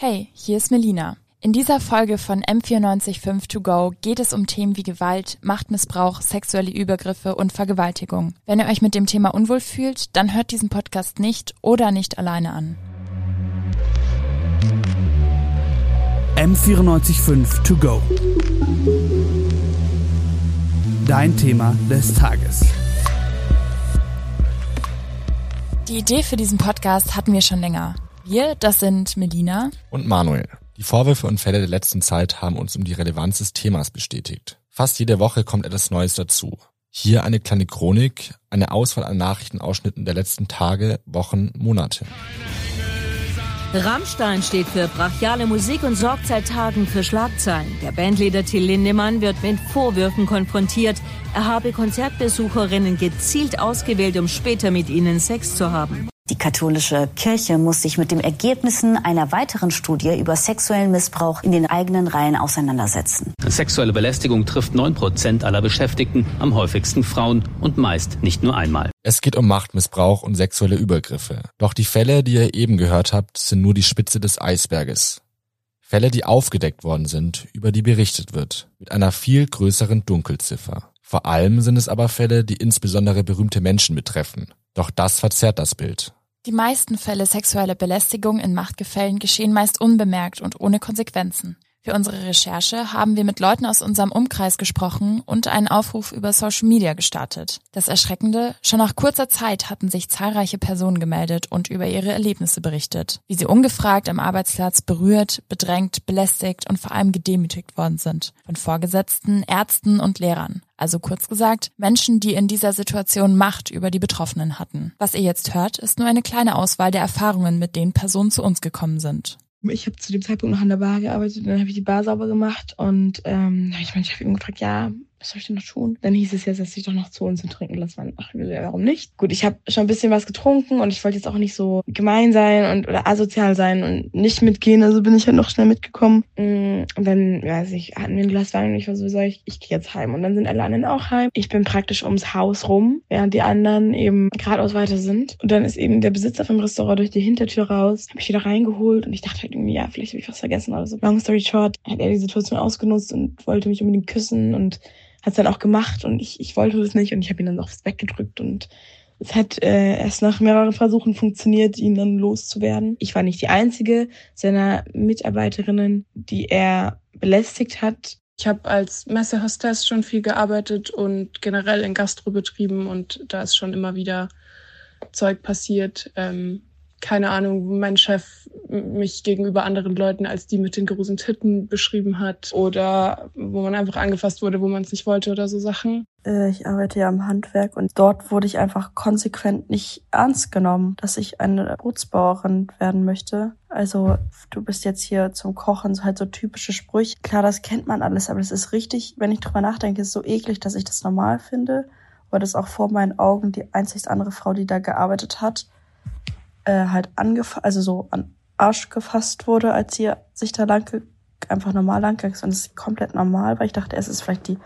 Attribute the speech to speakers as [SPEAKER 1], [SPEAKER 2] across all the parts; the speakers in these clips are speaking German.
[SPEAKER 1] Hey, hier ist Melina. In dieser Folge von M945 To Go geht es um Themen wie Gewalt, Machtmissbrauch, sexuelle Übergriffe und Vergewaltigung. Wenn ihr euch mit dem Thema unwohl fühlt, dann hört diesen Podcast nicht oder nicht alleine an.
[SPEAKER 2] M945 To Go. Dein Thema des Tages.
[SPEAKER 1] Die Idee für diesen Podcast hatten wir schon länger. Wir, das sind Melina
[SPEAKER 3] und Manuel. Die Vorwürfe und Fälle der letzten Zeit haben uns um die Relevanz des Themas bestätigt. Fast jede Woche kommt etwas Neues dazu. Hier eine kleine Chronik, eine Auswahl an Nachrichtenausschnitten der letzten Tage, Wochen, Monate.
[SPEAKER 4] Rammstein steht für brachiale Musik und sorgt seit Tagen für Schlagzeilen. Der Bandleader Till Lindemann wird mit Vorwürfen konfrontiert, er habe Konzertbesucherinnen gezielt ausgewählt, um später mit ihnen Sex zu haben.
[SPEAKER 5] Die katholische Kirche muss sich mit den Ergebnissen einer weiteren Studie über sexuellen Missbrauch in den eigenen Reihen auseinandersetzen.
[SPEAKER 6] Sexuelle Belästigung trifft 9 Prozent aller Beschäftigten, am häufigsten Frauen und meist nicht nur einmal.
[SPEAKER 3] Es geht um Machtmissbrauch und sexuelle Übergriffe. Doch die Fälle, die ihr eben gehört habt, sind nur die Spitze des Eisberges. Fälle, die aufgedeckt worden sind, über die berichtet wird, mit einer viel größeren Dunkelziffer. Vor allem sind es aber Fälle, die insbesondere berühmte Menschen betreffen. Doch das verzerrt das Bild.
[SPEAKER 1] Die meisten Fälle sexueller Belästigung in Machtgefällen geschehen meist unbemerkt und ohne Konsequenzen. Für unsere Recherche haben wir mit Leuten aus unserem Umkreis gesprochen und einen Aufruf über Social Media gestartet. Das Erschreckende, schon nach kurzer Zeit hatten sich zahlreiche Personen gemeldet und über ihre Erlebnisse berichtet, wie sie ungefragt am Arbeitsplatz berührt, bedrängt, belästigt und vor allem gedemütigt worden sind. Von Vorgesetzten, Ärzten und Lehrern. Also kurz gesagt, Menschen, die in dieser Situation Macht über die Betroffenen hatten. Was ihr jetzt hört, ist nur eine kleine Auswahl der Erfahrungen, mit denen Personen zu uns gekommen sind.
[SPEAKER 7] Ich habe zu dem Zeitpunkt noch an der Bar gearbeitet, dann habe ich die Bar sauber gemacht und ähm, habe ich meinen Chef eben gefragt, ja, was soll ich denn noch tun? Dann hieß es ja, dass ich doch noch zu uns und trinken lassen. Ach, ja, warum nicht? Gut, ich habe schon ein bisschen was getrunken und ich wollte jetzt auch nicht so gemein sein und oder asozial sein und nicht mitgehen, also bin ich halt noch schnell mitgekommen. Mm, und dann, weiß ich, hatten wir ein Glas Wein und ich war sowieso, ich, ich gehe jetzt heim. Und dann sind alle anderen auch heim. Ich bin praktisch ums Haus rum, während die anderen eben geradeaus weiter sind. Und dann ist eben der Besitzer vom Restaurant durch die Hintertür raus, habe ich wieder reingeholt und ich dachte halt irgendwie, ja, vielleicht habe ich was vergessen oder so. Long story short, hat er die Situation ausgenutzt und wollte mich unbedingt küssen und hat es dann auch gemacht und ich, ich wollte das nicht und ich habe ihn dann auch weggedrückt und es hat äh, erst nach mehreren Versuchen funktioniert, ihn dann loszuwerden. Ich war nicht die einzige seiner Mitarbeiterinnen, die er belästigt hat.
[SPEAKER 8] Ich habe als Messehostess schon viel gearbeitet und generell in Gastrobetrieben und da ist schon immer wieder Zeug passiert. Ähm, keine Ahnung, mein Chef mich gegenüber anderen Leuten als die mit den großen Titten beschrieben hat oder wo man einfach angefasst wurde, wo man es nicht wollte oder so Sachen.
[SPEAKER 9] Äh, ich arbeite ja im Handwerk und dort wurde ich einfach konsequent nicht ernst genommen, dass ich eine Bootsbauerin werden möchte. Also du bist jetzt hier zum Kochen, so halt so typische Sprüche. Klar, das kennt man alles, aber das ist richtig, wenn ich drüber nachdenke, ist so eklig, dass ich das normal finde. Weil das auch vor meinen Augen die einzigste andere Frau, die da gearbeitet hat, äh, halt angefasst, also so an Arsch gefasst wurde, als sie sich da lang einfach normal lang ist. Und das ist komplett normal, weil ich dachte, es ist vielleicht die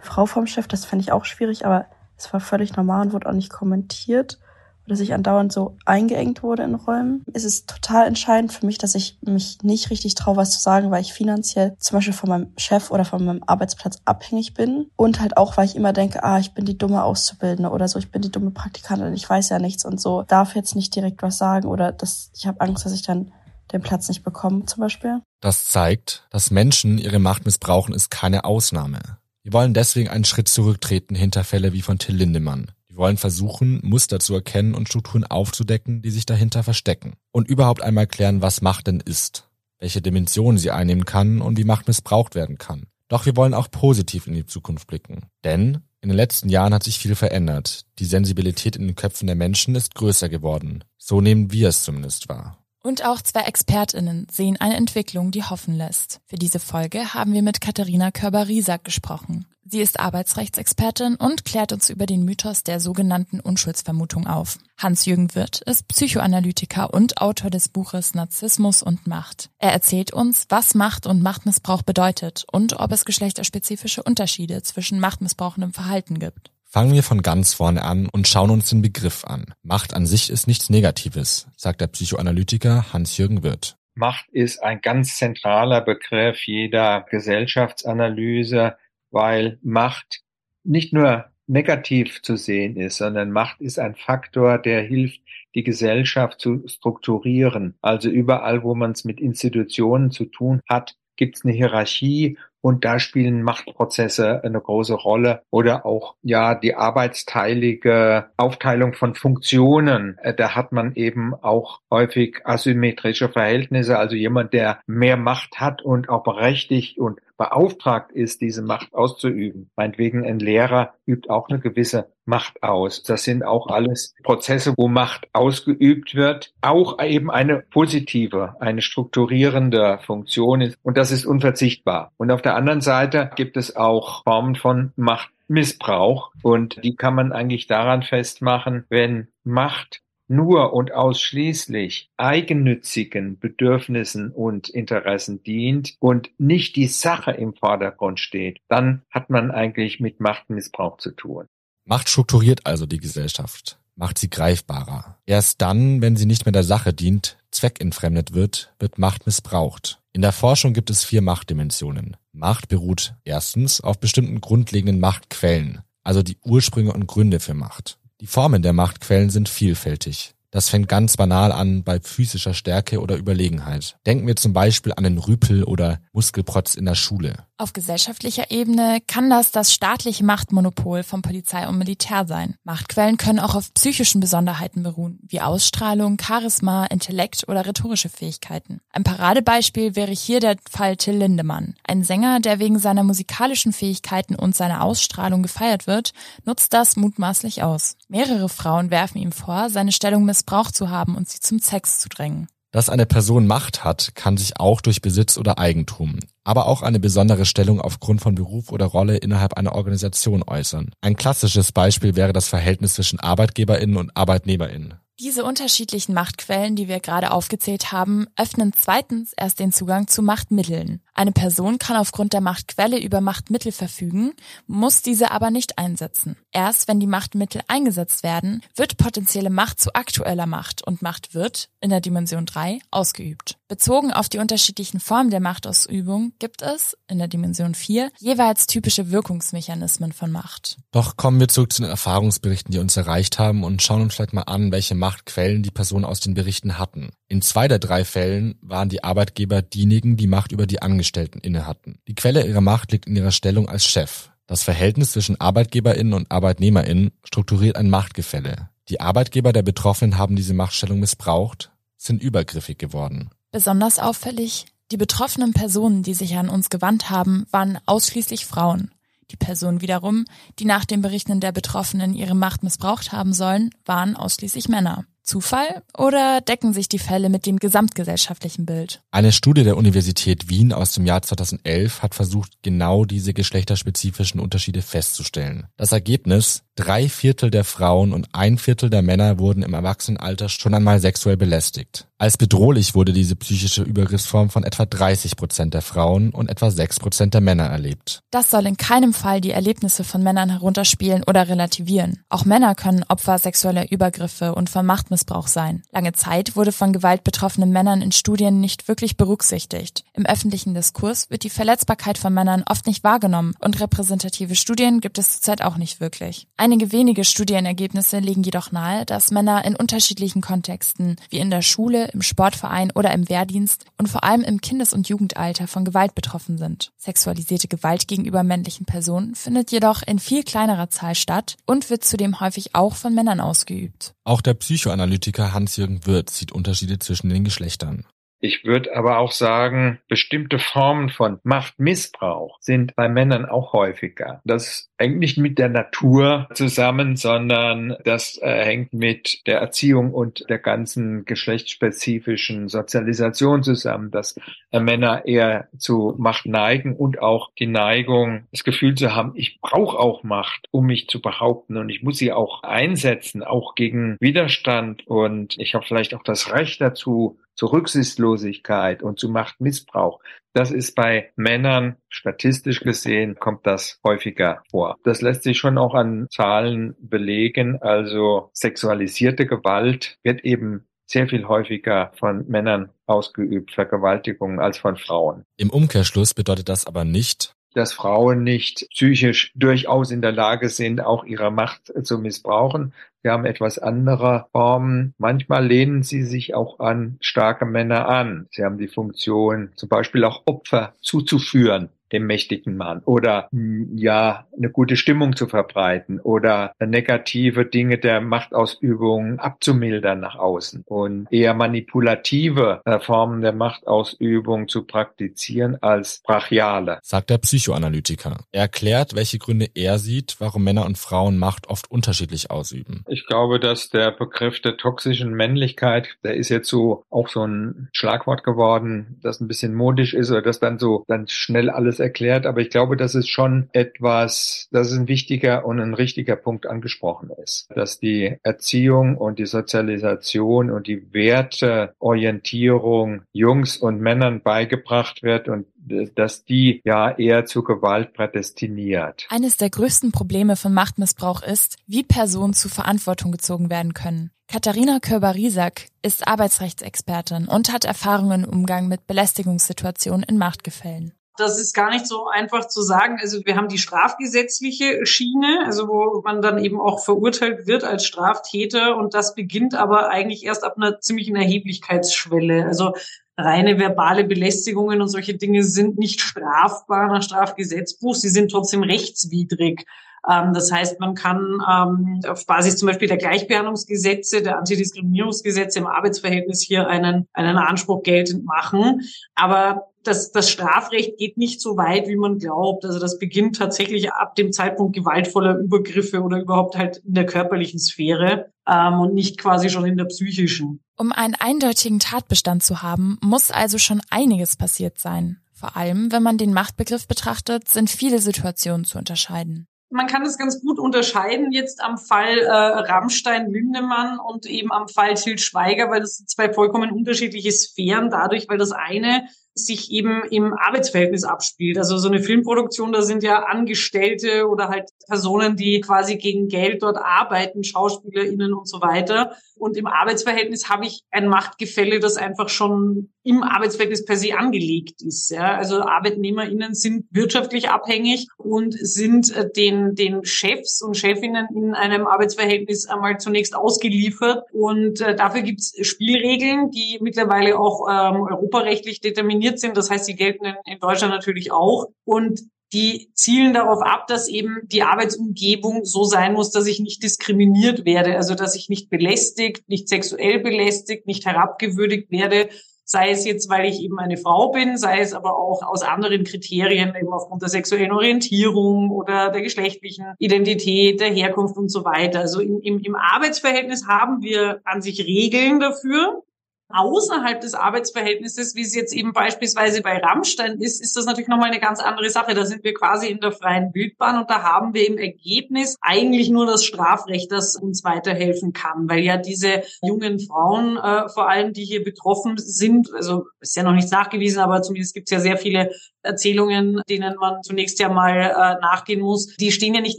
[SPEAKER 9] Frau vom Chef. Das fände ich auch schwierig, aber es war völlig normal und wurde auch nicht kommentiert dass ich andauernd so eingeengt wurde in Räumen. Es ist total entscheidend für mich, dass ich mich nicht richtig traue, was zu sagen, weil ich finanziell zum Beispiel von meinem Chef oder von meinem Arbeitsplatz abhängig bin. Und halt auch, weil ich immer denke, ah, ich bin die dumme Auszubildende oder so, ich bin die dumme Praktikantin, ich weiß ja nichts und so, darf jetzt nicht direkt was sagen oder das, ich habe Angst, dass ich dann den Platz nicht bekomme zum Beispiel.
[SPEAKER 3] Das zeigt, dass Menschen ihre Macht missbrauchen, ist keine Ausnahme. Wir wollen deswegen einen Schritt zurücktreten hinter Fälle wie von Till Lindemann. Wir wollen versuchen, Muster zu erkennen und Strukturen aufzudecken, die sich dahinter verstecken. Und überhaupt einmal klären, was Macht denn ist, welche Dimensionen sie einnehmen kann und wie Macht missbraucht werden kann. Doch wir wollen auch positiv in die Zukunft blicken. Denn in den letzten Jahren hat sich viel verändert. Die Sensibilität in den Köpfen der Menschen ist größer geworden. So nehmen wir es zumindest wahr.
[SPEAKER 1] Und auch zwei ExpertInnen sehen eine Entwicklung, die hoffen lässt. Für diese Folge haben wir mit Katharina Körber-Riesack gesprochen. Sie ist Arbeitsrechtsexpertin und klärt uns über den Mythos der sogenannten Unschuldsvermutung auf. Hans-Jürgen Wirth ist Psychoanalytiker und Autor des Buches Narzissmus und Macht. Er erzählt uns, was Macht und Machtmissbrauch bedeutet und ob es geschlechterspezifische Unterschiede zwischen machtmissbrauchendem Verhalten gibt.
[SPEAKER 3] Fangen wir von ganz vorne an und schauen uns den Begriff an. Macht an sich ist nichts Negatives, sagt der Psychoanalytiker Hans-Jürgen Wirth.
[SPEAKER 10] Macht ist ein ganz zentraler Begriff jeder Gesellschaftsanalyse, weil Macht nicht nur negativ zu sehen ist, sondern Macht ist ein Faktor, der hilft, die Gesellschaft zu strukturieren. Also überall, wo man es mit Institutionen zu tun hat, gibt es eine Hierarchie und da spielen Machtprozesse eine große Rolle oder auch ja die arbeitsteilige Aufteilung von Funktionen. Äh, da hat man eben auch häufig asymmetrische Verhältnisse, also jemand, der mehr Macht hat und auch berechtigt und beauftragt ist, diese Macht auszuüben. Meinetwegen ein Lehrer übt auch eine gewisse Macht aus. Das sind auch alles Prozesse, wo Macht ausgeübt wird, auch eben eine positive, eine strukturierende Funktion ist. Und das ist unverzichtbar. Und auf der anderen Seite gibt es auch Formen von Machtmissbrauch. Und die kann man eigentlich daran festmachen, wenn Macht nur und ausschließlich eigennützigen Bedürfnissen und Interessen dient und nicht die Sache im Vordergrund steht, dann hat man eigentlich mit Machtmissbrauch zu tun.
[SPEAKER 3] Macht strukturiert also die Gesellschaft, macht sie greifbarer. Erst dann, wenn sie nicht mehr der Sache dient, zweckentfremdet wird, wird Macht missbraucht. In der Forschung gibt es vier Machtdimensionen. Macht beruht erstens auf bestimmten grundlegenden Machtquellen, also die Ursprünge und Gründe für Macht. Die Formen der Machtquellen sind vielfältig. Das fängt ganz banal an bei physischer Stärke oder Überlegenheit. Denken wir zum Beispiel an den Rüpel oder Muskelprotz in der Schule.
[SPEAKER 1] Auf gesellschaftlicher Ebene kann das das staatliche Machtmonopol von Polizei und Militär sein. Machtquellen können auch auf psychischen Besonderheiten beruhen, wie Ausstrahlung, Charisma, Intellekt oder rhetorische Fähigkeiten. Ein Paradebeispiel wäre hier der Fall Till Lindemann. Ein Sänger, der wegen seiner musikalischen Fähigkeiten und seiner Ausstrahlung gefeiert wird, nutzt das mutmaßlich aus. Mehrere Frauen werfen ihm vor, seine Stellung missbraucht zu haben und sie zum Sex zu drängen.
[SPEAKER 3] Dass eine Person Macht hat, kann sich auch durch Besitz oder Eigentum, aber auch eine besondere Stellung aufgrund von Beruf oder Rolle innerhalb einer Organisation äußern. Ein klassisches Beispiel wäre das Verhältnis zwischen Arbeitgeberinnen und Arbeitnehmerinnen.
[SPEAKER 1] Diese unterschiedlichen Machtquellen, die wir gerade aufgezählt haben, öffnen zweitens erst den Zugang zu Machtmitteln. Eine Person kann aufgrund der Machtquelle über Machtmittel verfügen, muss diese aber nicht einsetzen. Erst wenn die Machtmittel eingesetzt werden, wird potenzielle Macht zu aktueller Macht und Macht wird, in der Dimension 3, ausgeübt. Bezogen auf die unterschiedlichen Formen der Machtausübung gibt es, in der Dimension 4, jeweils typische Wirkungsmechanismen von Macht.
[SPEAKER 3] Doch kommen wir zurück zu den Erfahrungsberichten, die uns erreicht haben und schauen uns vielleicht mal an, welche Machtquellen die Personen aus den Berichten hatten. In zwei der drei Fällen waren die Arbeitgeber diejenigen, die Macht über die Angestellten innehatten. Die Quelle ihrer Macht liegt in ihrer Stellung als Chef. Das Verhältnis zwischen ArbeitgeberInnen und ArbeitnehmerInnen strukturiert ein Machtgefälle. Die Arbeitgeber der Betroffenen haben diese Machtstellung missbraucht, sind übergriffig geworden.
[SPEAKER 1] Besonders auffällig, die betroffenen Personen, die sich an uns gewandt haben, waren ausschließlich Frauen. Die Personen wiederum, die nach den Berichten der Betroffenen ihre Macht missbraucht haben sollen, waren ausschließlich Männer. Zufall oder decken sich die Fälle mit dem gesamtgesellschaftlichen Bild?
[SPEAKER 3] Eine Studie der Universität Wien aus dem Jahr 2011 hat versucht, genau diese geschlechterspezifischen Unterschiede festzustellen. Das Ergebnis, drei Viertel der Frauen und ein Viertel der Männer wurden im Erwachsenenalter schon einmal sexuell belästigt. Als bedrohlich wurde diese psychische Übergriffsform von etwa 30 Prozent der Frauen und etwa 6 Prozent der Männer erlebt.
[SPEAKER 1] Das soll in keinem Fall die Erlebnisse von Männern herunterspielen oder relativieren. Auch Männer können Opfer sexueller Übergriffe und von Machtmissbrauch sein. Lange Zeit wurde von Gewalt betroffenen Männern in Studien nicht wirklich berücksichtigt. Im öffentlichen Diskurs wird die Verletzbarkeit von Männern oft nicht wahrgenommen und repräsentative Studien gibt es zurzeit auch nicht wirklich. Einige wenige Studienergebnisse legen jedoch nahe, dass Männer in unterschiedlichen Kontexten, wie in der Schule, im Sportverein oder im Wehrdienst und vor allem im Kindes- und Jugendalter von Gewalt betroffen sind. Sexualisierte Gewalt gegenüber männlichen Personen findet jedoch in viel kleinerer Zahl statt und wird zudem häufig auch von Männern ausgeübt.
[SPEAKER 3] Auch der Psychoanalytiker Hans-Jürgen Wirth sieht Unterschiede zwischen den Geschlechtern.
[SPEAKER 10] Ich würde aber auch sagen, bestimmte Formen von Machtmissbrauch sind bei Männern auch häufiger. Das hängt nicht mit der Natur zusammen, sondern das äh, hängt mit der Erziehung und der ganzen geschlechtsspezifischen Sozialisation zusammen, dass äh, Männer eher zu Macht neigen und auch die Neigung, das Gefühl zu haben, ich brauche auch Macht, um mich zu behaupten und ich muss sie auch einsetzen, auch gegen Widerstand und ich habe vielleicht auch das Recht dazu, zu Rücksichtslosigkeit und zu Machtmissbrauch. Das ist bei Männern statistisch gesehen kommt das häufiger vor. Das lässt sich schon auch an Zahlen belegen. Also sexualisierte Gewalt wird eben sehr viel häufiger von Männern ausgeübt, Vergewaltigungen, als von Frauen.
[SPEAKER 3] Im Umkehrschluss bedeutet das aber nicht,
[SPEAKER 10] dass Frauen nicht psychisch durchaus in der Lage sind, auch ihre Macht zu missbrauchen. Sie haben etwas andere Formen. Manchmal lehnen sie sich auch an starke Männer an. Sie haben die Funktion, zum Beispiel auch Opfer zuzuführen dem mächtigen Mann oder hm, ja eine gute Stimmung zu verbreiten oder negative Dinge der Machtausübung abzumildern nach außen und eher manipulative äh, Formen der Machtausübung zu praktizieren als brachiale.
[SPEAKER 3] Sagt der Psychoanalytiker. Er erklärt, welche Gründe er sieht, warum Männer und Frauen Macht oft unterschiedlich ausüben.
[SPEAKER 10] Ich glaube, dass der Begriff der toxischen Männlichkeit, der ist jetzt so auch so ein Schlagwort geworden, das ein bisschen modisch ist oder das dann so dann schnell alles alles erklärt, aber ich glaube, dass es schon etwas, dass es ein wichtiger und ein richtiger Punkt angesprochen ist, dass die Erziehung und die Sozialisation und die Werteorientierung Jungs und Männern beigebracht wird und dass die ja eher zu Gewalt prädestiniert.
[SPEAKER 1] Eines der größten Probleme von Machtmissbrauch ist, wie Personen zu Verantwortung gezogen werden können. Katharina Körber-Riesack ist Arbeitsrechtsexpertin und hat Erfahrungen im Umgang mit Belästigungssituationen in Machtgefällen.
[SPEAKER 11] Das ist gar nicht so einfach zu sagen. Also wir haben die strafgesetzliche Schiene, also wo man dann eben auch verurteilt wird als Straftäter und das beginnt aber eigentlich erst ab einer ziemlichen Erheblichkeitsschwelle. Also reine verbale Belästigungen und solche Dinge sind nicht strafbar nach Strafgesetzbuch, sie sind trotzdem rechtswidrig. Ähm, das heißt, man kann ähm, auf Basis zum Beispiel der Gleichbehandlungsgesetze, der Antidiskriminierungsgesetze im Arbeitsverhältnis hier einen, einen Anspruch geltend machen. Aber das, das Strafrecht geht nicht so weit, wie man glaubt. Also das beginnt tatsächlich ab dem Zeitpunkt gewaltvoller Übergriffe oder überhaupt halt in der körperlichen Sphäre ähm, und nicht quasi schon in der psychischen.
[SPEAKER 1] Um einen eindeutigen Tatbestand zu haben, muss also schon einiges passiert sein. Vor allem, wenn man den Machtbegriff betrachtet, sind viele Situationen zu unterscheiden
[SPEAKER 11] man kann es ganz gut unterscheiden jetzt am Fall äh, Rammstein-Lindemann und eben am Fall Til Schweiger, weil das sind zwei vollkommen unterschiedliche Sphären dadurch, weil das eine sich eben im Arbeitsverhältnis abspielt. Also so eine Filmproduktion, da sind ja Angestellte oder halt Personen, die quasi gegen Geld dort arbeiten, SchauspielerInnen und so weiter. Und im Arbeitsverhältnis habe ich ein Machtgefälle, das einfach schon im Arbeitsverhältnis per se angelegt ist. Ja. Also ArbeitnehmerInnen sind wirtschaftlich abhängig und sind äh, den, den Chefs und Chefinnen in einem Arbeitsverhältnis einmal zunächst ausgeliefert. Und äh, dafür gibt es Spielregeln, die mittlerweile auch ähm, europarechtlich determiniert sind. Das heißt, sie gelten in, in Deutschland natürlich auch. Und die zielen darauf ab, dass eben die Arbeitsumgebung so sein muss, dass ich nicht diskriminiert werde, also dass ich nicht belästigt, nicht sexuell belästigt, nicht herabgewürdigt werde, sei es jetzt, weil ich eben eine Frau bin, sei es aber auch aus anderen Kriterien, eben aufgrund der sexuellen Orientierung oder der geschlechtlichen Identität, der Herkunft und so weiter. Also im, im Arbeitsverhältnis haben wir an sich Regeln dafür, außerhalb des Arbeitsverhältnisses, wie es jetzt eben beispielsweise bei Rammstein ist, ist das natürlich nochmal eine ganz andere Sache. Da sind wir quasi in der freien Wildbahn und da haben wir im Ergebnis eigentlich nur das Strafrecht, das uns weiterhelfen kann, weil ja diese jungen Frauen äh, vor allem, die hier betroffen sind, also ist ja noch nichts nachgewiesen, aber zumindest gibt es ja sehr viele Erzählungen, denen man zunächst ja mal äh, nachgehen muss, die stehen ja nicht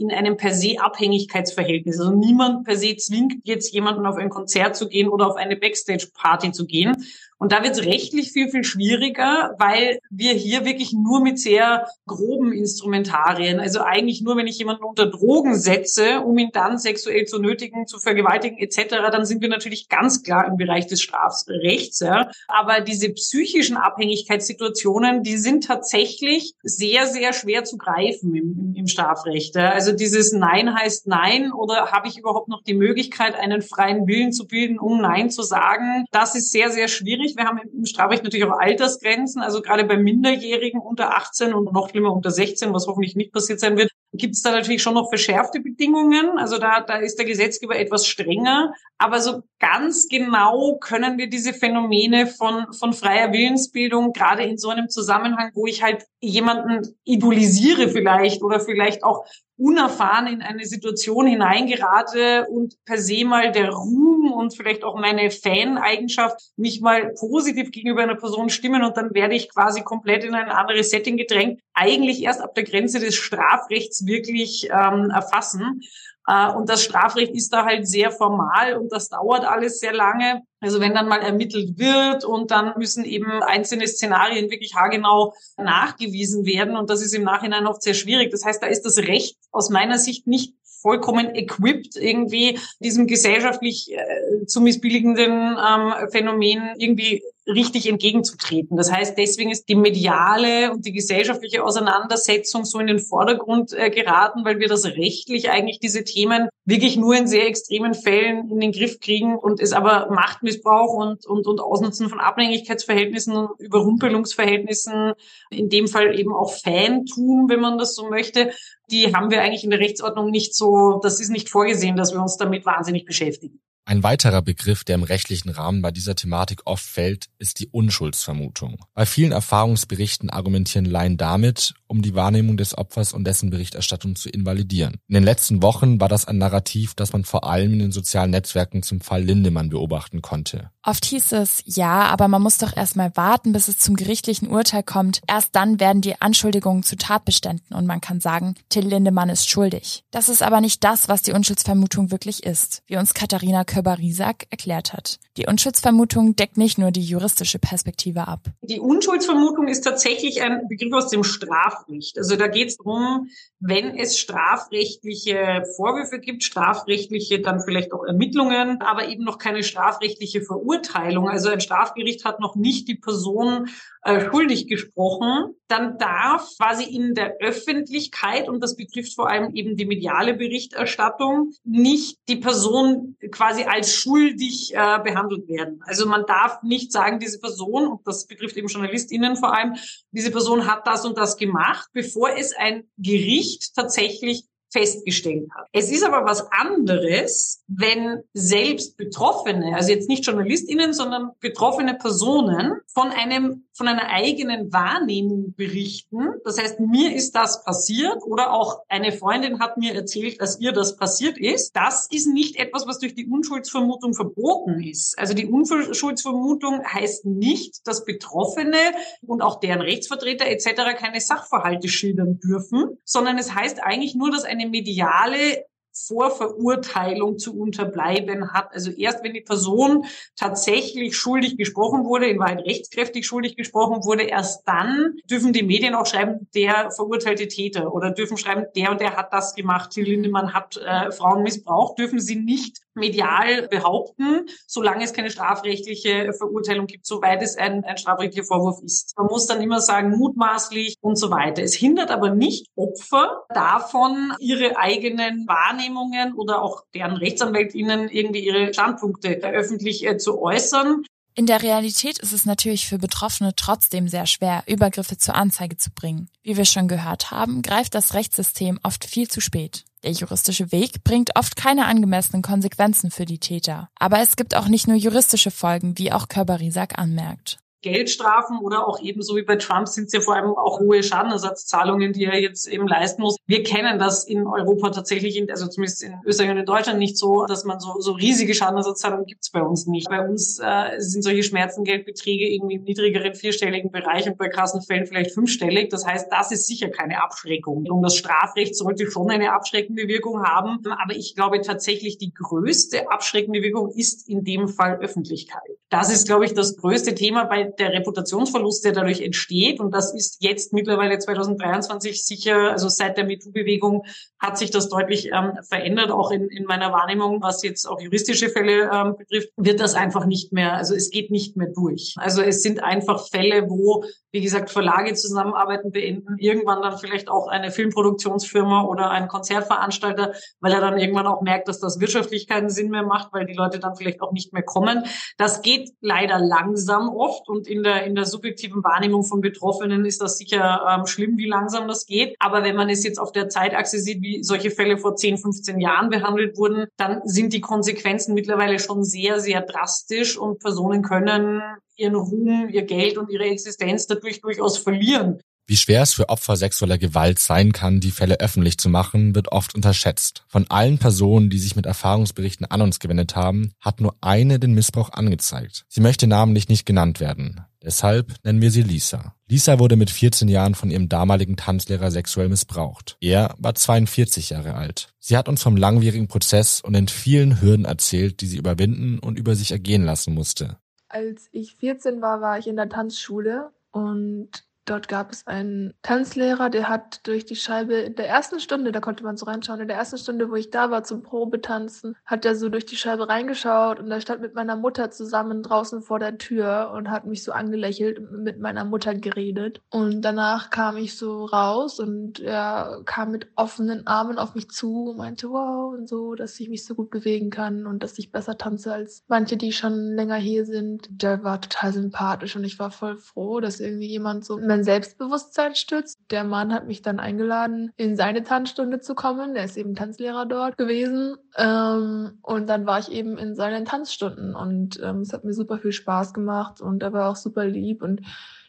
[SPEAKER 11] in einem per se Abhängigkeitsverhältnis. Also niemand per se zwingt jetzt jemanden auf ein Konzert zu gehen oder auf eine Backstage-Party zu gehen. Und da wird es rechtlich viel, viel schwieriger, weil wir hier wirklich nur mit sehr groben Instrumentarien, also eigentlich nur, wenn ich jemanden unter Drogen setze, um ihn dann sexuell zu nötigen, zu vergewaltigen etc., dann sind wir natürlich ganz klar im Bereich des Strafrechts. Ja. Aber diese psychischen Abhängigkeitssituationen, die sind tatsächlich sehr, sehr schwer zu greifen im, im Strafrecht. Ja. Also dieses Nein heißt Nein oder habe ich überhaupt noch die Möglichkeit, einen freien Willen zu bilden, um Nein zu sagen, das ist sehr, sehr schwierig schwierig. Wir haben im Strafrecht natürlich auch Altersgrenzen, also gerade bei Minderjährigen unter 18 und noch schlimmer unter 16, was hoffentlich nicht passiert sein wird, gibt es da natürlich schon noch verschärfte Bedingungen. Also da, da ist der Gesetzgeber etwas strenger. Aber so ganz genau können wir diese Phänomene von, von freier Willensbildung, gerade in so einem Zusammenhang, wo ich halt jemanden idolisiere vielleicht oder vielleicht auch unerfahren in eine Situation hineingerate und per se mal der Ruhm und vielleicht auch meine Fan-Eigenschaft mich mal positiv gegenüber einer Person stimmen und dann werde ich quasi komplett in ein anderes Setting gedrängt, eigentlich erst ab der Grenze des Strafrechts wirklich ähm, erfassen. Äh, und das Strafrecht ist da halt sehr formal und das dauert alles sehr lange. Also wenn dann mal ermittelt wird und dann müssen eben einzelne Szenarien wirklich haargenau nachgewiesen werden und das ist im Nachhinein oft sehr schwierig. Das heißt, da ist das Recht aus meiner Sicht nicht vollkommen equipped, irgendwie diesem gesellschaftlich äh, zu missbilligenden ähm, Phänomen irgendwie richtig entgegenzutreten. Das heißt, deswegen ist die mediale und die gesellschaftliche Auseinandersetzung so in den Vordergrund äh, geraten, weil wir das rechtlich eigentlich diese Themen wirklich nur in sehr extremen Fällen in den Griff kriegen und es aber Machtmissbrauch und, und, und Ausnutzen von Abhängigkeitsverhältnissen, Überrumpelungsverhältnissen, in dem Fall eben auch Fantum, wenn man das so möchte, die haben wir eigentlich in der Rechtsordnung nicht so, das ist nicht vorgesehen, dass wir uns damit wahnsinnig beschäftigen.
[SPEAKER 3] Ein weiterer Begriff, der im rechtlichen Rahmen bei dieser Thematik oft fällt, ist die Unschuldsvermutung. Bei vielen Erfahrungsberichten argumentieren Laien damit, um die Wahrnehmung des Opfers und dessen Berichterstattung zu invalidieren. In den letzten Wochen war das ein Narrativ, das man vor allem in den sozialen Netzwerken zum Fall Lindemann beobachten konnte.
[SPEAKER 1] Oft hieß es, ja, aber man muss doch erstmal warten, bis es zum gerichtlichen Urteil kommt. Erst dann werden die Anschuldigungen zu Tatbeständen und man kann sagen, Till Lindemann ist schuldig. Das ist aber nicht das, was die Unschuldsvermutung wirklich ist, wie uns Katharina Köber-Riesack erklärt hat. Die Unschuldsvermutung deckt nicht nur die juristische Perspektive ab.
[SPEAKER 11] Die Unschuldsvermutung ist tatsächlich ein Begriff aus dem Strafrecht. Also da geht es darum, wenn es strafrechtliche Vorwürfe gibt, strafrechtliche dann vielleicht auch Ermittlungen, aber eben noch keine strafrechtliche Verurteilung. Also ein Strafgericht hat noch nicht die Person äh, schuldig gesprochen, dann darf quasi in der Öffentlichkeit, und das betrifft vor allem eben die mediale Berichterstattung, nicht die Person quasi als schuldig äh, behandelt werden. Also man darf nicht sagen, diese Person, und das betrifft eben JournalistInnen vor allem, diese Person hat das und das gemacht, bevor es ein Gericht tatsächlich festgestellt hat. Es ist aber was anderes, wenn selbst Betroffene, also jetzt nicht JournalistInnen, sondern betroffene Personen von einem, von einer eigenen Wahrnehmung berichten. Das heißt, mir ist das passiert oder auch eine Freundin hat mir erzählt, dass ihr das passiert ist. Das ist nicht etwas, was durch die Unschuldsvermutung verboten ist. Also die Unschuldsvermutung heißt nicht, dass Betroffene und auch deren Rechtsvertreter etc. keine Sachverhalte schildern dürfen, sondern es heißt eigentlich nur, dass eine mediale Vorverurteilung zu unterbleiben hat. Also erst wenn die Person tatsächlich schuldig gesprochen wurde, in Wahrheit rechtskräftig schuldig gesprochen wurde, erst dann dürfen die Medien auch schreiben, der verurteilte Täter oder dürfen schreiben, der und der hat das gemacht, Till Lindemann hat äh, Frauen missbraucht, dürfen sie nicht medial behaupten, solange es keine strafrechtliche Verurteilung gibt, soweit es ein, ein strafrechtlicher Vorwurf ist. Man muss dann immer sagen, mutmaßlich und so weiter. Es hindert aber nicht Opfer davon, ihre eigenen Wahrnehmungen oder auch deren Rechtsanwältinnen irgendwie ihre Standpunkte öffentlich äh, zu äußern.
[SPEAKER 1] In der Realität ist es natürlich für Betroffene trotzdem sehr schwer, Übergriffe zur Anzeige zu bringen. Wie wir schon gehört haben, greift das Rechtssystem oft viel zu spät. Der juristische Weg bringt oft keine angemessenen Konsequenzen für die Täter. Aber es gibt auch nicht nur juristische Folgen, wie auch Körber-Riesack anmerkt.
[SPEAKER 11] Geldstrafen oder auch ebenso wie bei Trump sind es ja vor allem auch hohe Schadenersatzzahlungen, die er jetzt eben leisten muss. Wir kennen das in Europa tatsächlich, in, also zumindest in Österreich und in Deutschland nicht so, dass man so, so riesige Schadenersatzzahlungen gibt es bei uns nicht. Bei uns äh, sind solche Schmerzengeldbeträge irgendwie im niedrigeren vierstelligen Bereich und bei krassen Fällen vielleicht fünfstellig. Das heißt, das ist sicher keine Abschreckung. Und das Strafrecht sollte schon eine abschreckende Wirkung haben. Aber ich glaube tatsächlich, die größte abschreckende Wirkung ist in dem Fall Öffentlichkeit. Das ist, glaube ich, das größte Thema bei der Reputationsverlust, der dadurch entsteht, und das ist jetzt mittlerweile 2023 sicher, also seit der MeToo-Bewegung hat sich das deutlich ähm, verändert, auch in, in meiner Wahrnehmung, was jetzt auch juristische Fälle ähm, betrifft, wird das einfach nicht mehr, also es geht nicht mehr durch. Also es sind einfach Fälle, wo, wie gesagt, Verlage zusammenarbeiten beenden, irgendwann dann vielleicht auch eine Filmproduktionsfirma oder ein Konzertveranstalter, weil er dann irgendwann auch merkt, dass das wirtschaftlich keinen Sinn mehr macht, weil die Leute dann vielleicht auch nicht mehr kommen. Das geht leider langsam oft und in der, in der subjektiven Wahrnehmung von Betroffenen ist das sicher ähm, schlimm, wie langsam das geht. Aber wenn man es jetzt auf der Zeitachse sieht, wie solche Fälle vor 10, 15 Jahren behandelt wurden, dann sind die Konsequenzen mittlerweile schon sehr, sehr drastisch und Personen können ihren Ruhm, ihr Geld und ihre Existenz dadurch durchaus verlieren.
[SPEAKER 3] Wie schwer es für Opfer sexueller Gewalt sein kann, die Fälle öffentlich zu machen, wird oft unterschätzt. Von allen Personen, die sich mit Erfahrungsberichten an uns gewendet haben, hat nur eine den Missbrauch angezeigt. Sie möchte namentlich nicht genannt werden. Deshalb nennen wir sie Lisa. Lisa wurde mit 14 Jahren von ihrem damaligen Tanzlehrer sexuell missbraucht. Er war 42 Jahre alt. Sie hat uns vom langwierigen Prozess und den vielen Hürden erzählt, die sie überwinden und über sich ergehen lassen musste.
[SPEAKER 12] Als ich 14 war, war ich in der Tanzschule und Dort gab es einen Tanzlehrer, der hat durch die Scheibe in der ersten Stunde, da konnte man so reinschauen, in der ersten Stunde, wo ich da war zum Probetanzen, hat er so durch die Scheibe reingeschaut und er stand mit meiner Mutter zusammen draußen vor der Tür und hat mich so angelächelt und mit meiner Mutter geredet. Und danach kam ich so raus und er kam mit offenen Armen auf mich zu und meinte, wow, und so, dass ich mich so gut bewegen kann und dass ich besser tanze als manche, die schon länger hier sind. Der war total sympathisch und ich war voll froh, dass irgendwie jemand so mein Selbstbewusstsein stützt. Der Mann hat mich dann eingeladen, in seine Tanzstunde zu kommen. Der ist eben Tanzlehrer dort gewesen. Ähm, und dann war ich eben in seinen Tanzstunden und ähm, es hat mir super viel Spaß gemacht und er war auch super lieb und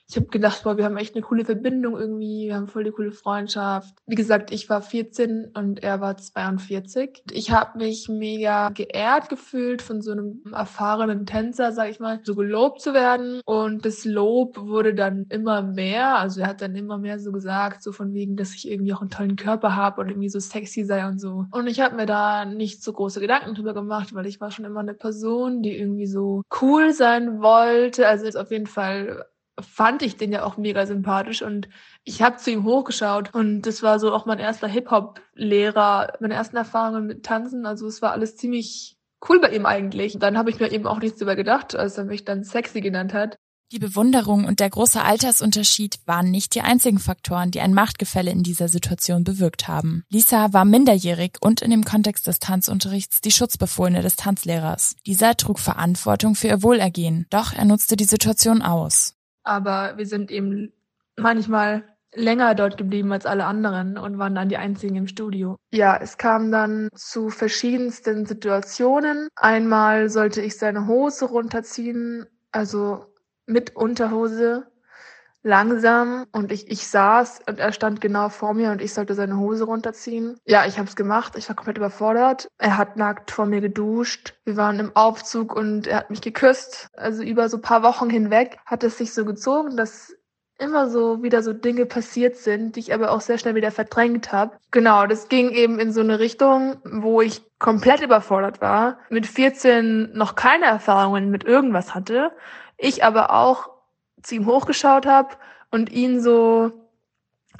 [SPEAKER 12] ich habe gedacht, boah, wir haben echt eine coole Verbindung irgendwie, wir haben voll die coole Freundschaft. Wie gesagt, ich war 14 und er war 42. Ich habe mich mega geehrt gefühlt von so einem erfahrenen Tänzer, sag ich mal, so gelobt zu werden und das Lob wurde dann immer mehr, also er hat dann immer mehr so gesagt, so von wegen, dass ich irgendwie auch einen tollen Körper habe und irgendwie so sexy sei und so. Und ich habe mir da nicht so große Gedanken drüber gemacht, weil ich war schon immer eine Person, die irgendwie so cool sein wollte, also ist auf jeden Fall fand ich den ja auch mega sympathisch und ich habe zu ihm hochgeschaut und das war so auch mein erster Hip-Hop-Lehrer, meine ersten Erfahrungen mit Tanzen. Also es war alles ziemlich cool bei ihm eigentlich. Dann habe ich mir eben auch nichts darüber gedacht, als er mich dann sexy genannt hat.
[SPEAKER 1] Die Bewunderung und der große Altersunterschied waren nicht die einzigen Faktoren, die ein Machtgefälle in dieser Situation bewirkt haben. Lisa war minderjährig und in dem Kontext des Tanzunterrichts die Schutzbefohlene des Tanzlehrers. Dieser trug Verantwortung für ihr Wohlergehen, doch er nutzte die Situation aus
[SPEAKER 12] aber wir sind eben manchmal länger dort geblieben als alle anderen und waren dann die einzigen im Studio. Ja, es kam dann zu verschiedensten Situationen. Einmal sollte ich seine Hose runterziehen, also mit Unterhose langsam und ich, ich saß und er stand genau vor mir und ich sollte seine Hose runterziehen. Ja, ich habe es gemacht. Ich war komplett überfordert. Er hat nackt vor mir geduscht. Wir waren im Aufzug und er hat mich geküsst. Also über so paar Wochen hinweg hat es sich so gezogen, dass immer so wieder so Dinge passiert sind, die ich aber auch sehr schnell wieder verdrängt habe. Genau, das ging eben in so eine Richtung, wo ich komplett überfordert war, mit 14 noch keine Erfahrungen mit irgendwas hatte, ich aber auch zu ihm hochgeschaut habe und ihn so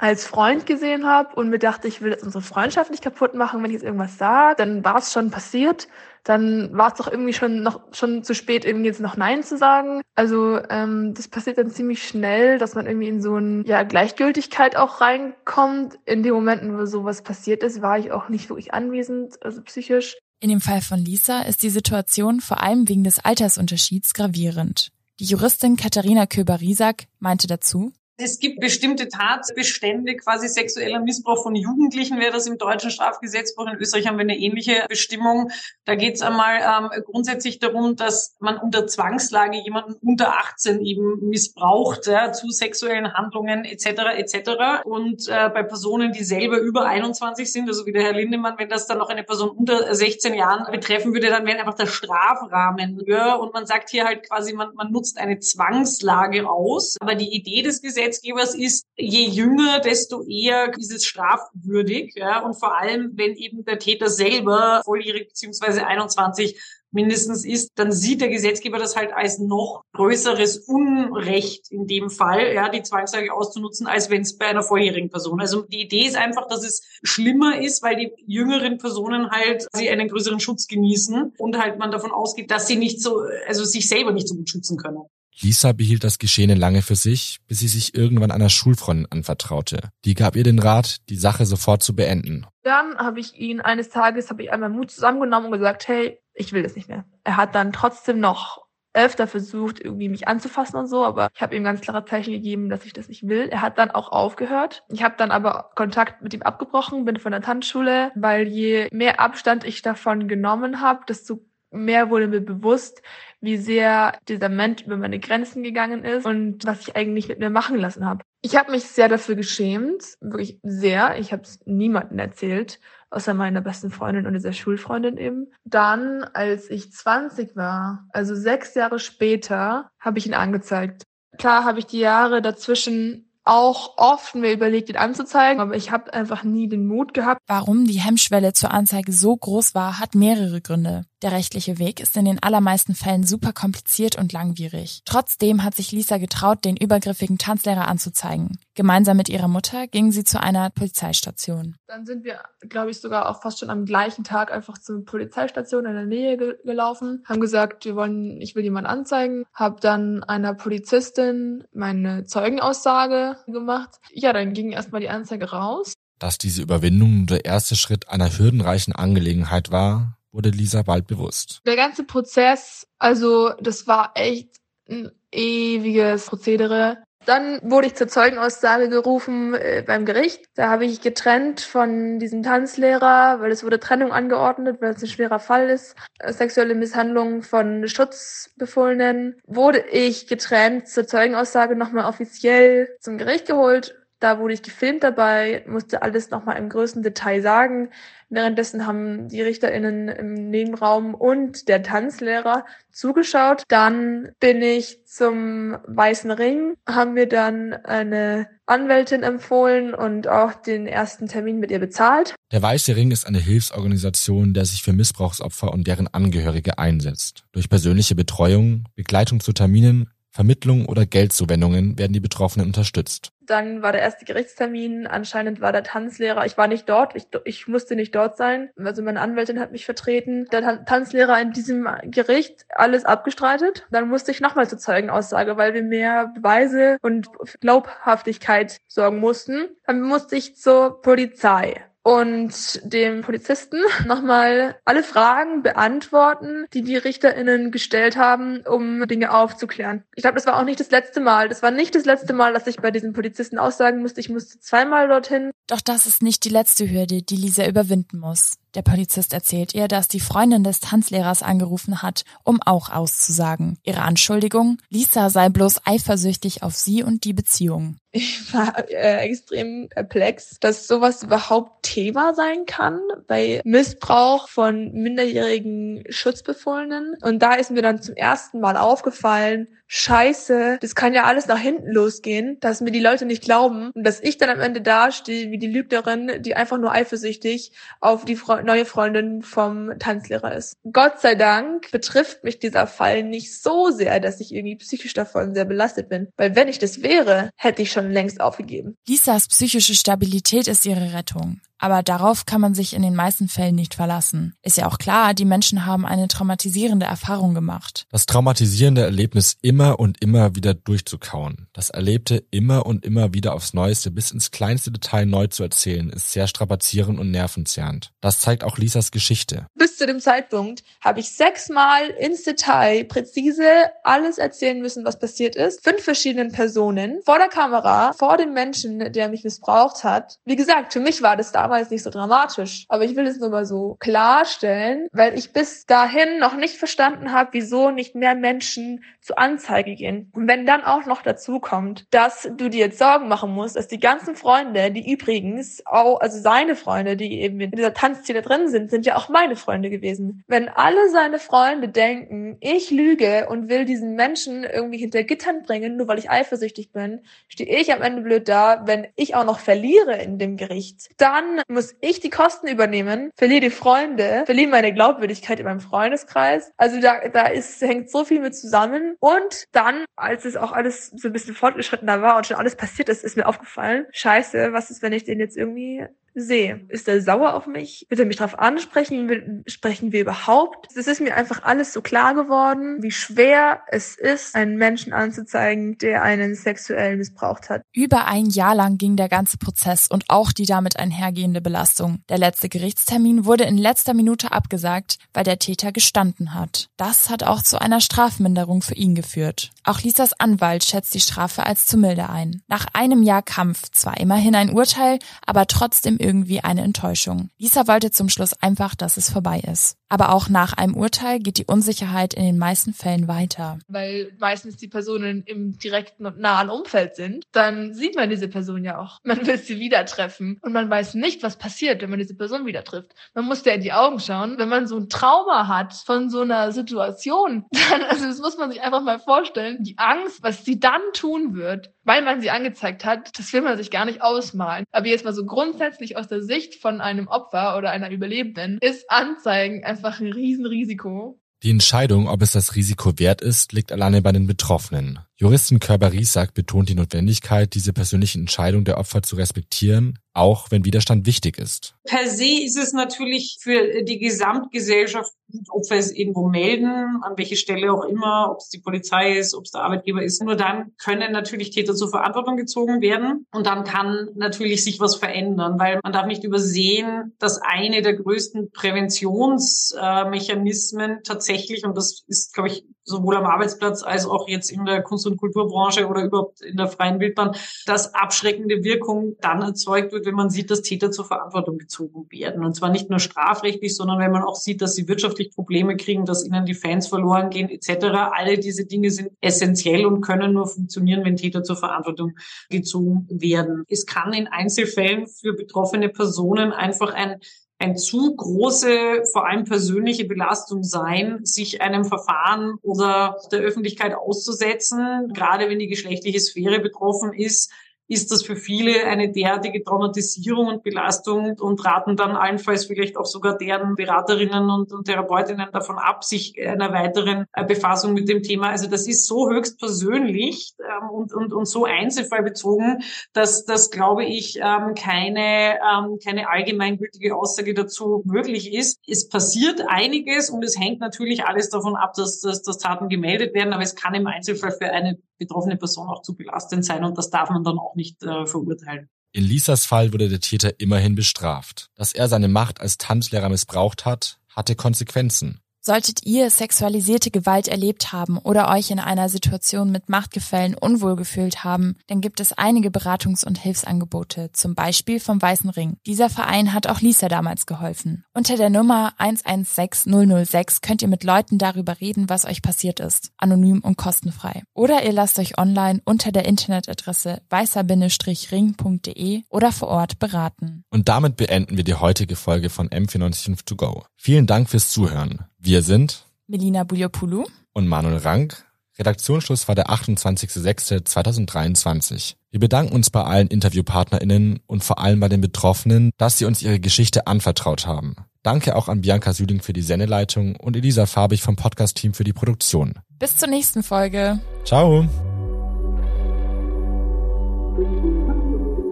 [SPEAKER 12] als Freund gesehen habe und mir dachte, ich will jetzt unsere Freundschaft nicht kaputt machen, wenn ich jetzt irgendwas sage, dann war es schon passiert, dann war es doch irgendwie schon noch schon zu spät, irgendwie jetzt noch Nein zu sagen. Also ähm, das passiert dann ziemlich schnell, dass man irgendwie in so eine ja, Gleichgültigkeit auch reinkommt. In den Momenten, wo sowas passiert ist, war ich auch nicht wirklich anwesend, also psychisch.
[SPEAKER 1] In dem Fall von Lisa ist die Situation vor allem wegen des Altersunterschieds gravierend. Die Juristin Katharina Köber-Riesack meinte dazu,
[SPEAKER 11] es gibt bestimmte Tatbestände, quasi sexueller Missbrauch von Jugendlichen wäre das im deutschen Strafgesetzbuch. In Österreich haben wir eine ähnliche Bestimmung. Da geht es einmal ähm, grundsätzlich darum, dass man unter Zwangslage jemanden unter 18 eben missbraucht ja, zu sexuellen Handlungen etc. etc. Und äh, bei Personen, die selber über 21 sind, also wie der Herr Lindemann, wenn das dann noch eine Person unter 16 Jahren betreffen würde, dann wäre einfach der Strafrahmen höher. Und man sagt hier halt quasi, man, man nutzt eine Zwangslage aus. Aber die Idee des Gesetzes Gesetzgebers ist, je jünger, desto eher ist es strafwürdig. Ja? Und vor allem, wenn eben der Täter selber volljährig beziehungsweise 21 mindestens ist, dann sieht der Gesetzgeber das halt als noch größeres Unrecht in dem Fall, ja, die Zwangslage auszunutzen, als wenn es bei einer vorherigen Person. Also die Idee ist einfach, dass es schlimmer ist, weil die jüngeren Personen halt sie einen größeren Schutz genießen und halt man davon ausgeht, dass sie nicht so, also sich selber nicht so gut schützen können.
[SPEAKER 3] Lisa behielt das Geschehene lange für sich, bis sie sich irgendwann einer Schulfreundin anvertraute. Die gab ihr den Rat, die Sache sofort zu beenden.
[SPEAKER 12] Dann habe ich ihn eines Tages, habe ich einmal Mut zusammengenommen und gesagt, hey, ich will das nicht mehr. Er hat dann trotzdem noch öfter versucht, irgendwie mich anzufassen und so, aber ich habe ihm ganz klare Zeichen gegeben, dass ich das nicht will. Er hat dann auch aufgehört. Ich habe dann aber Kontakt mit ihm abgebrochen, bin von der Tanzschule, weil je mehr Abstand ich davon genommen habe, desto mehr wurde mir bewusst, wie sehr dieser Mensch über meine Grenzen gegangen ist und was ich eigentlich mit mir machen lassen habe. Ich habe mich sehr dafür geschämt, wirklich sehr. Ich habe es niemandem erzählt, außer meiner besten Freundin und dieser Schulfreundin eben. Dann, als ich 20 war, also sechs Jahre später, habe ich ihn angezeigt. Klar habe ich die Jahre dazwischen auch oft mir überlegt, ihn anzuzeigen, aber ich habe einfach nie den Mut gehabt.
[SPEAKER 1] Warum die Hemmschwelle zur Anzeige so groß war, hat mehrere Gründe. Der rechtliche Weg ist in den allermeisten Fällen super kompliziert und langwierig. Trotzdem hat sich Lisa getraut, den übergriffigen Tanzlehrer anzuzeigen. Gemeinsam mit ihrer Mutter ging sie zu einer Polizeistation.
[SPEAKER 12] Dann sind wir, glaube ich, sogar auch fast schon am gleichen Tag einfach zur Polizeistation in der Nähe ge gelaufen, haben gesagt, wir wollen, ich will jemanden anzeigen, habe dann einer Polizistin meine Zeugenaussage gemacht. Ja, dann ging erstmal die Anzeige raus.
[SPEAKER 3] Dass diese Überwindung der erste Schritt einer hürdenreichen Angelegenheit war, wurde Lisa bald bewusst.
[SPEAKER 12] Der ganze Prozess, also das war echt ein ewiges Prozedere. Dann wurde ich zur Zeugenaussage gerufen äh, beim Gericht. Da habe ich getrennt von diesem Tanzlehrer, weil es wurde Trennung angeordnet, weil es ein schwerer Fall ist. Äh, sexuelle Misshandlung von Schutzbefohlenen. Wurde ich getrennt zur Zeugenaussage nochmal offiziell zum Gericht geholt. Da wurde ich gefilmt dabei, musste alles nochmal im größten Detail sagen. Währenddessen haben die RichterInnen im Nebenraum und der Tanzlehrer zugeschaut. Dann bin ich zum Weißen Ring, haben mir dann eine Anwältin empfohlen und auch den ersten Termin mit ihr bezahlt.
[SPEAKER 3] Der Weiße Ring ist eine Hilfsorganisation, der sich für Missbrauchsopfer und deren Angehörige einsetzt. Durch persönliche Betreuung, Begleitung zu Terminen, Vermittlung oder Geldzuwendungen werden die Betroffenen unterstützt.
[SPEAKER 12] Dann war der erste Gerichtstermin. Anscheinend war der Tanzlehrer. Ich war nicht dort. Ich, ich musste nicht dort sein. Also meine Anwältin hat mich vertreten. Der Tanzlehrer in diesem Gericht alles abgestreitet. Dann musste ich nochmal zur Zeugenaussage, weil wir mehr Beweise und Glaubhaftigkeit sorgen mussten. Dann musste ich zur Polizei und dem Polizisten nochmal alle Fragen beantworten, die die RichterInnen gestellt haben, um Dinge aufzuklären. Ich glaube, das war auch nicht das letzte Mal. Das war nicht das letzte Mal, dass ich bei diesem Polizisten aussagen musste. Ich musste zweimal dorthin.
[SPEAKER 1] Doch das ist nicht die letzte Hürde, die Lisa überwinden muss. Der Polizist erzählt ihr, dass die Freundin des Tanzlehrers angerufen hat, um auch auszusagen. Ihre Anschuldigung, Lisa sei bloß eifersüchtig auf sie und die Beziehung.
[SPEAKER 12] Ich war äh, extrem perplex, dass sowas überhaupt Thema sein kann bei Missbrauch von minderjährigen Schutzbefohlenen. Und da ist mir dann zum ersten Mal aufgefallen, scheiße, das kann ja alles nach hinten losgehen, dass mir die Leute nicht glauben und dass ich dann am Ende dastehe wie die Lügnerin, die einfach nur eifersüchtig auf die Fre neue Freundin vom Tanzlehrer ist. Gott sei Dank betrifft mich dieser Fall nicht so sehr, dass ich irgendwie psychisch davon sehr belastet bin, weil wenn ich das wäre, hätte ich schon längst aufgegeben.
[SPEAKER 1] Lisas psychische Stabilität ist ihre Rettung. Aber darauf kann man sich in den meisten Fällen nicht verlassen. Ist ja auch klar, die Menschen haben eine traumatisierende Erfahrung gemacht.
[SPEAKER 3] Das traumatisierende Erlebnis immer und immer wieder durchzukauen, das Erlebte immer und immer wieder aufs Neueste bis ins kleinste Detail neu zu erzählen, ist sehr strapazierend und nervenzerrend. Das zeigt auch Lisas Geschichte.
[SPEAKER 12] Bis zu dem Zeitpunkt habe ich sechsmal ins Detail präzise alles erzählen müssen, was passiert ist. Fünf verschiedenen Personen, vor der Kamera, vor dem Menschen, der mich missbraucht hat. Wie gesagt, für mich war das damals damals nicht so dramatisch. Aber ich will es nur mal so klarstellen, weil ich bis dahin noch nicht verstanden habe, wieso nicht mehr Menschen zur Anzeige gehen. Und wenn dann auch noch dazu kommt, dass du dir jetzt Sorgen machen musst, dass die ganzen Freunde, die übrigens auch, also seine Freunde, die eben in dieser Tanzszene drin sind, sind ja auch meine Freunde gewesen. Wenn alle seine Freunde denken, ich lüge und will diesen Menschen irgendwie hinter Gittern bringen, nur weil ich eifersüchtig bin, stehe ich am Ende blöd da, wenn ich auch noch verliere in dem Gericht. Dann muss ich die Kosten übernehmen, verliere die Freunde, verliere meine Glaubwürdigkeit in meinem Freundeskreis. Also da, da ist, hängt so viel mit zusammen. Und dann, als es auch alles so ein bisschen fortgeschrittener war und schon alles passiert ist, ist mir aufgefallen, scheiße, was ist, wenn ich den jetzt irgendwie sehe. Ist er sauer auf mich? Wird er mich darauf ansprechen? Sprechen wir überhaupt? Es ist mir einfach alles so klar geworden, wie schwer es ist, einen Menschen anzuzeigen, der einen sexuell missbraucht hat.
[SPEAKER 1] Über ein Jahr lang ging der ganze Prozess und auch die damit einhergehende Belastung. Der letzte Gerichtstermin wurde in letzter Minute abgesagt, weil der Täter gestanden hat. Das hat auch zu einer Strafminderung für ihn geführt. Auch Lisas Anwalt schätzt die Strafe als zu milde ein. Nach einem Jahr Kampf zwar immerhin ein Urteil, aber trotzdem irgendwie eine Enttäuschung. Lisa wollte zum Schluss einfach, dass es vorbei ist. Aber auch nach einem Urteil geht die Unsicherheit in den meisten Fällen weiter.
[SPEAKER 13] Weil meistens die Personen im direkten und nahen Umfeld sind, dann sieht man diese Person ja auch. Man will sie wieder treffen und man weiß nicht, was passiert, wenn man diese Person wieder trifft. Man muss der in die Augen schauen. Wenn man so ein Trauma hat von so einer Situation, dann, also das muss man sich einfach mal vorstellen, die Angst, was sie dann tun wird, weil man sie angezeigt hat, das will man sich gar nicht ausmalen. Aber jetzt mal so grundsätzlich aus der Sicht von einem Opfer oder einer Überlebenden ist Anzeigen einfach ein Riesenrisiko.
[SPEAKER 3] Die Entscheidung, ob es das Risiko wert ist, liegt alleine bei den Betroffenen. Juristin Körber Riesack betont die Notwendigkeit, diese persönliche Entscheidung der Opfer zu respektieren, auch wenn Widerstand wichtig ist.
[SPEAKER 11] Per se ist es natürlich für die Gesamtgesellschaft gut, ob wir es irgendwo melden, an welche Stelle auch immer, ob es die Polizei ist, ob es der Arbeitgeber ist. Nur dann können natürlich Täter zur Verantwortung gezogen werden und dann kann natürlich sich was verändern, weil man darf nicht übersehen, dass eine der größten Präventionsmechanismen tatsächlich, und das ist, glaube ich, sowohl am Arbeitsplatz als auch jetzt in der Kunst- und Kulturbranche oder überhaupt in der freien Wildbahn, dass abschreckende Wirkung dann erzeugt wird, wenn man sieht, dass Täter zur Verantwortung gezogen werden. Und zwar nicht nur strafrechtlich, sondern wenn man auch sieht, dass sie wirtschaftlich Probleme kriegen, dass ihnen die Fans verloren gehen etc. Alle diese Dinge sind essentiell und können nur funktionieren, wenn Täter zur Verantwortung gezogen werden. Es kann in Einzelfällen für betroffene Personen einfach ein ein zu große, vor allem persönliche Belastung sein, sich einem Verfahren oder der Öffentlichkeit auszusetzen, gerade wenn die geschlechtliche Sphäre betroffen ist, ist das für viele eine derartige Traumatisierung und Belastung und raten dann allenfalls vielleicht auch sogar deren Beraterinnen und, und Therapeutinnen davon ab, sich einer weiteren äh, Befassung mit dem Thema. Also das ist so höchst persönlich ähm, und, und, und so einzelfallbezogen, dass das, glaube ich, ähm, keine, ähm, keine allgemeingültige Aussage dazu möglich ist. Es passiert einiges und es hängt natürlich alles davon ab, dass, dass, dass Taten gemeldet werden, aber es kann im Einzelfall für eine betroffene Person auch zu belastend sein und das darf man dann auch nicht äh, verurteilen.
[SPEAKER 3] In Lisas Fall wurde der Täter immerhin bestraft. Dass er seine Macht als Tanzlehrer missbraucht hat, hatte Konsequenzen.
[SPEAKER 1] Solltet ihr sexualisierte Gewalt erlebt haben oder euch in einer Situation mit Machtgefällen unwohl gefühlt haben, dann gibt es einige Beratungs- und Hilfsangebote, zum Beispiel vom Weißen Ring. Dieser Verein hat auch Lisa damals geholfen. Unter der Nummer 116006 könnt ihr mit Leuten darüber reden, was euch passiert ist, anonym und kostenfrei. Oder ihr lasst euch online unter der Internetadresse weißer-ring.de oder vor Ort beraten.
[SPEAKER 3] Und damit beenden wir die heutige Folge von M495 To Go. Vielen Dank fürs Zuhören. Wir sind
[SPEAKER 1] Melina Buliopoulou
[SPEAKER 3] und Manuel Rank. Redaktionsschluss war der 28.06.2023. Wir bedanken uns bei allen InterviewpartnerInnen und vor allem bei den Betroffenen, dass sie uns ihre Geschichte anvertraut haben. Danke auch an Bianca Süding für die Sendeleitung und Elisa Farbig vom Podcast-Team für die Produktion.
[SPEAKER 1] Bis zur nächsten Folge.
[SPEAKER 3] Ciao.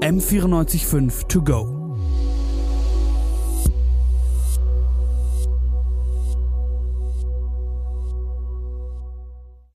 [SPEAKER 2] M945 To Go